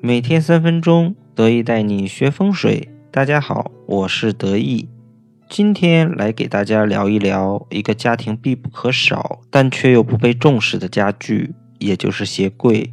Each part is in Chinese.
每天三分钟，得意带你学风水。大家好，我是得意，今天来给大家聊一聊一个家庭必不可少，但却又不被重视的家具，也就是鞋柜。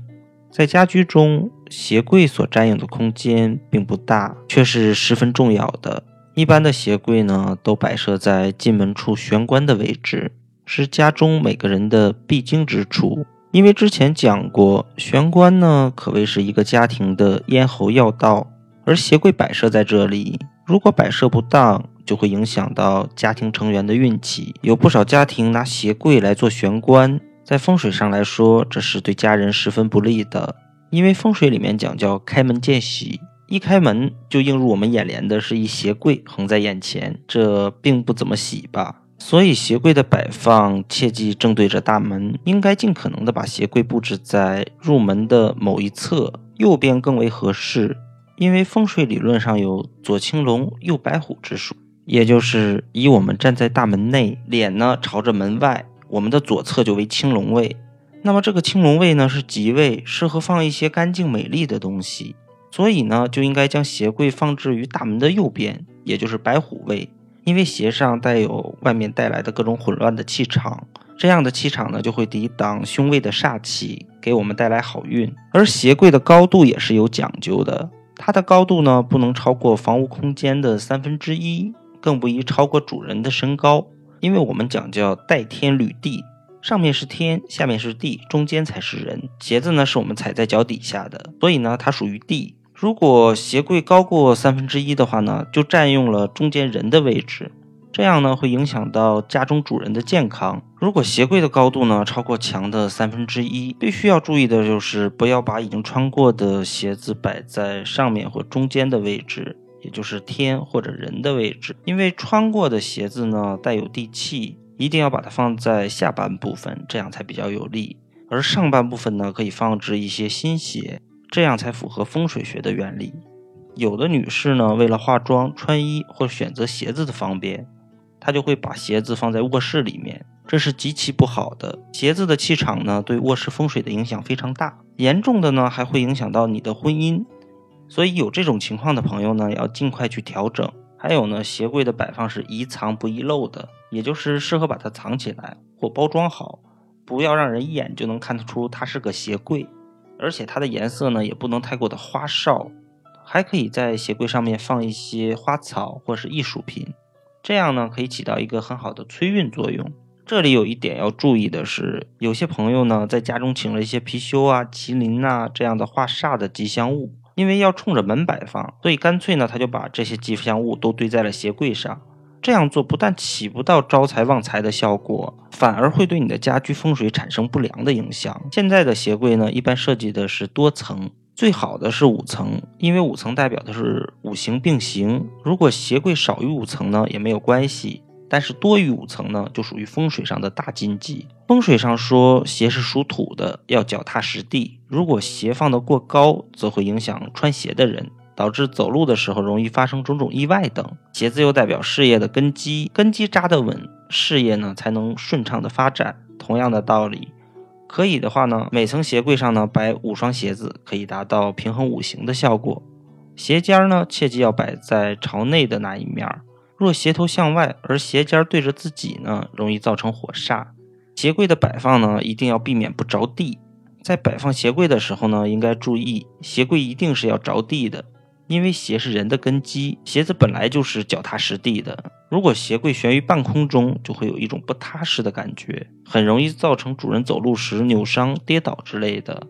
在家居中，鞋柜所占用的空间并不大，却是十分重要的。一般的鞋柜呢，都摆设在进门处玄关的位置，是家中每个人的必经之处。因为之前讲过，玄关呢可谓是一个家庭的咽喉要道，而鞋柜摆设在这里，如果摆设不当，就会影响到家庭成员的运气。有不少家庭拿鞋柜来做玄关。在风水上来说，这是对家人十分不利的，因为风水里面讲叫开门见喜，一开门就映入我们眼帘的是一鞋柜横在眼前，这并不怎么喜吧。所以鞋柜的摆放切忌正对着大门，应该尽可能的把鞋柜布置在入门的某一侧，右边更为合适。因为风水理论上有左青龙右白虎之说，也就是以我们站在大门内，脸呢朝着门外。我们的左侧就为青龙位，那么这个青龙位呢是吉位，适合放一些干净美丽的东西，所以呢就应该将鞋柜放置于大门的右边，也就是白虎位，因为鞋上带有外面带来的各种混乱的气场，这样的气场呢就会抵挡凶位的煞气，给我们带来好运。而鞋柜的高度也是有讲究的，它的高度呢不能超过房屋空间的三分之一，更不宜超过主人的身高。因为我们讲叫带天履地，上面是天，下面是地，中间才是人。鞋子呢是我们踩在脚底下的，所以呢它属于地。如果鞋柜高过三分之一的话呢，就占用了中间人的位置，这样呢会影响到家中主人的健康。如果鞋柜的高度呢超过墙的三分之一，必须要注意的就是不要把已经穿过的鞋子摆在上面或中间的位置。也就是天或者人的位置，因为穿过的鞋子呢带有地气，一定要把它放在下半部分，这样才比较有利。而上半部分呢可以放置一些新鞋，这样才符合风水学的原理。有的女士呢为了化妆、穿衣或选择鞋子的方便，她就会把鞋子放在卧室里面，这是极其不好的。鞋子的气场呢对卧室风水的影响非常大，严重的呢还会影响到你的婚姻。所以有这种情况的朋友呢，要尽快去调整。还有呢，鞋柜的摆放是宜藏不宜漏的，也就是适合把它藏起来或包装好，不要让人一眼就能看得出它是个鞋柜。而且它的颜色呢，也不能太过的花哨。还可以在鞋柜上面放一些花草或是艺术品，这样呢，可以起到一个很好的催运作用。这里有一点要注意的是，有些朋友呢，在家中请了一些貔貅啊、麒麟呐这样的化煞的吉祥物。因为要冲着门摆放，所以干脆呢，他就把这些吉祥物都堆在了鞋柜上。这样做不但起不到招财旺财的效果，反而会对你的家居风水产生不良的影响。现在的鞋柜呢，一般设计的是多层，最好的是五层，因为五层代表的是五行并行。如果鞋柜少于五层呢，也没有关系。但是多于五层呢，就属于风水上的大禁忌。风水上说，鞋是属土的，要脚踏实地。如果鞋放得过高，则会影响穿鞋的人，导致走路的时候容易发生种种意外等。鞋子又代表事业的根基，根基扎得稳，事业呢才能顺畅的发展。同样的道理，可以的话呢，每层鞋柜上呢摆五双鞋子，可以达到平衡五行的效果。鞋尖呢，切记要摆在朝内的那一面。若鞋头向外，而鞋尖对着自己呢，容易造成火煞。鞋柜的摆放呢，一定要避免不着地。在摆放鞋柜的时候呢，应该注意，鞋柜一定是要着地的，因为鞋是人的根基，鞋子本来就是脚踏实地的。如果鞋柜悬于半空中，就会有一种不踏实的感觉，很容易造成主人走路时扭伤、跌倒之类的。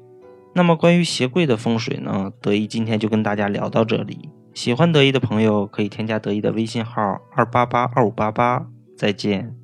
那么关于鞋柜的风水呢，德一今天就跟大家聊到这里。喜欢得意的朋友可以添加得意的微信号二八八二五八八，再见。